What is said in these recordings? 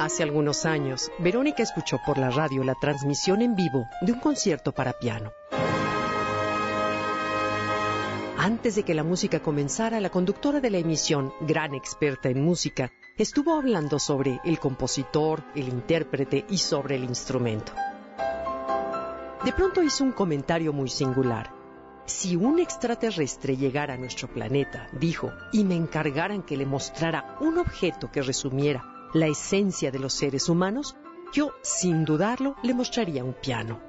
hace algunos años, Verónica escuchó por la radio la transmisión en vivo de un concierto para piano. Antes de que la música comenzara, la conductora de la emisión, gran experta en música, estuvo hablando sobre el compositor, el intérprete y sobre el instrumento. De pronto hizo un comentario muy singular. Si un extraterrestre llegara a nuestro planeta, dijo, y me encargaran que le mostrara un objeto que resumiera la esencia de los seres humanos, yo, sin dudarlo, le mostraría un piano.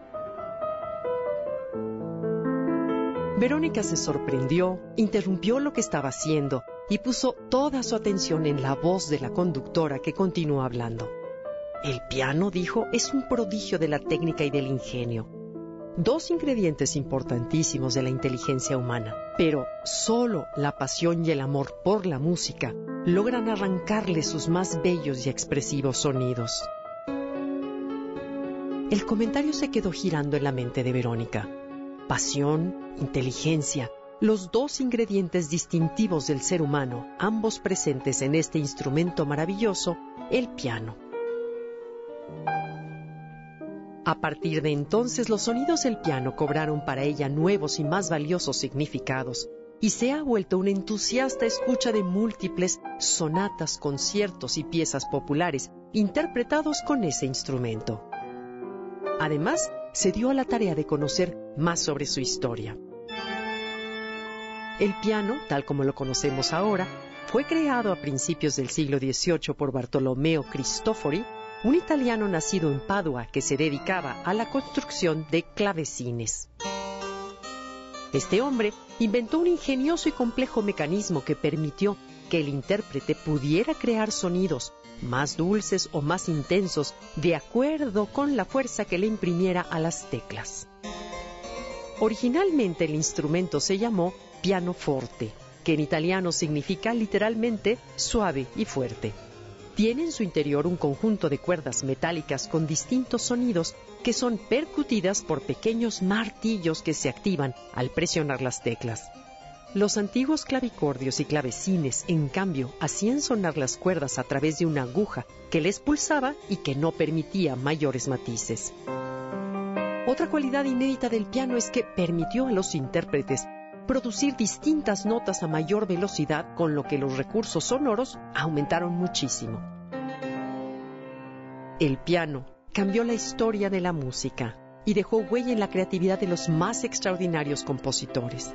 Verónica se sorprendió, interrumpió lo que estaba haciendo y puso toda su atención en la voz de la conductora que continuó hablando. El piano, dijo, es un prodigio de la técnica y del ingenio. Dos ingredientes importantísimos de la inteligencia humana, pero solo la pasión y el amor por la música logran arrancarle sus más bellos y expresivos sonidos. El comentario se quedó girando en la mente de Verónica. Pasión, inteligencia, los dos ingredientes distintivos del ser humano, ambos presentes en este instrumento maravilloso, el piano. A partir de entonces los sonidos del piano cobraron para ella nuevos y más valiosos significados, y se ha vuelto una entusiasta escucha de múltiples sonatas, conciertos y piezas populares interpretados con ese instrumento. Además, se dio a la tarea de conocer más sobre su historia. El piano, tal como lo conocemos ahora, fue creado a principios del siglo XVIII por Bartolomeo Cristofori, un italiano nacido en Padua que se dedicaba a la construcción de clavecines. Este hombre inventó un ingenioso y complejo mecanismo que permitió que el intérprete pudiera crear sonidos más dulces o más intensos de acuerdo con la fuerza que le imprimiera a las teclas. Originalmente el instrumento se llamó pianoforte, que en italiano significa literalmente suave y fuerte. Tiene en su interior un conjunto de cuerdas metálicas con distintos sonidos que son percutidas por pequeños martillos que se activan al presionar las teclas. Los antiguos clavicordios y clavecines, en cambio, hacían sonar las cuerdas a través de una aguja que les pulsaba y que no permitía mayores matices. Otra cualidad inédita del piano es que permitió a los intérpretes producir distintas notas a mayor velocidad, con lo que los recursos sonoros aumentaron muchísimo. El piano cambió la historia de la música y dejó huella en la creatividad de los más extraordinarios compositores.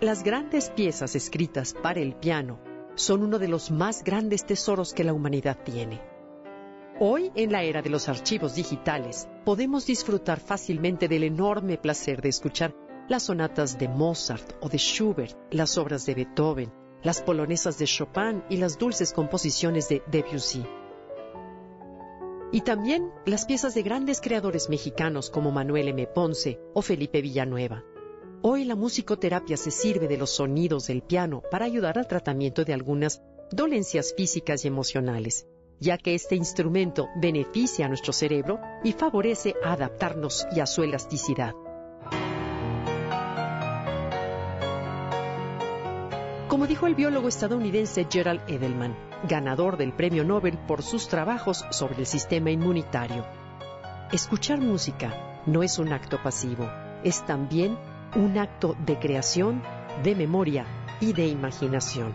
Las grandes piezas escritas para el piano son uno de los más grandes tesoros que la humanidad tiene. Hoy, en la era de los archivos digitales, podemos disfrutar fácilmente del enorme placer de escuchar las sonatas de Mozart o de Schubert, las obras de Beethoven, las polonesas de Chopin y las dulces composiciones de Debussy. Y también las piezas de grandes creadores mexicanos como Manuel M. Ponce o Felipe Villanueva. Hoy la musicoterapia se sirve de los sonidos del piano para ayudar al tratamiento de algunas dolencias físicas y emocionales, ya que este instrumento beneficia a nuestro cerebro y favorece a adaptarnos y a su elasticidad. Como dijo el biólogo estadounidense Gerald Edelman, ganador del Premio Nobel por sus trabajos sobre el sistema inmunitario, escuchar música no es un acto pasivo, es también un acto de creación, de memoria y de imaginación.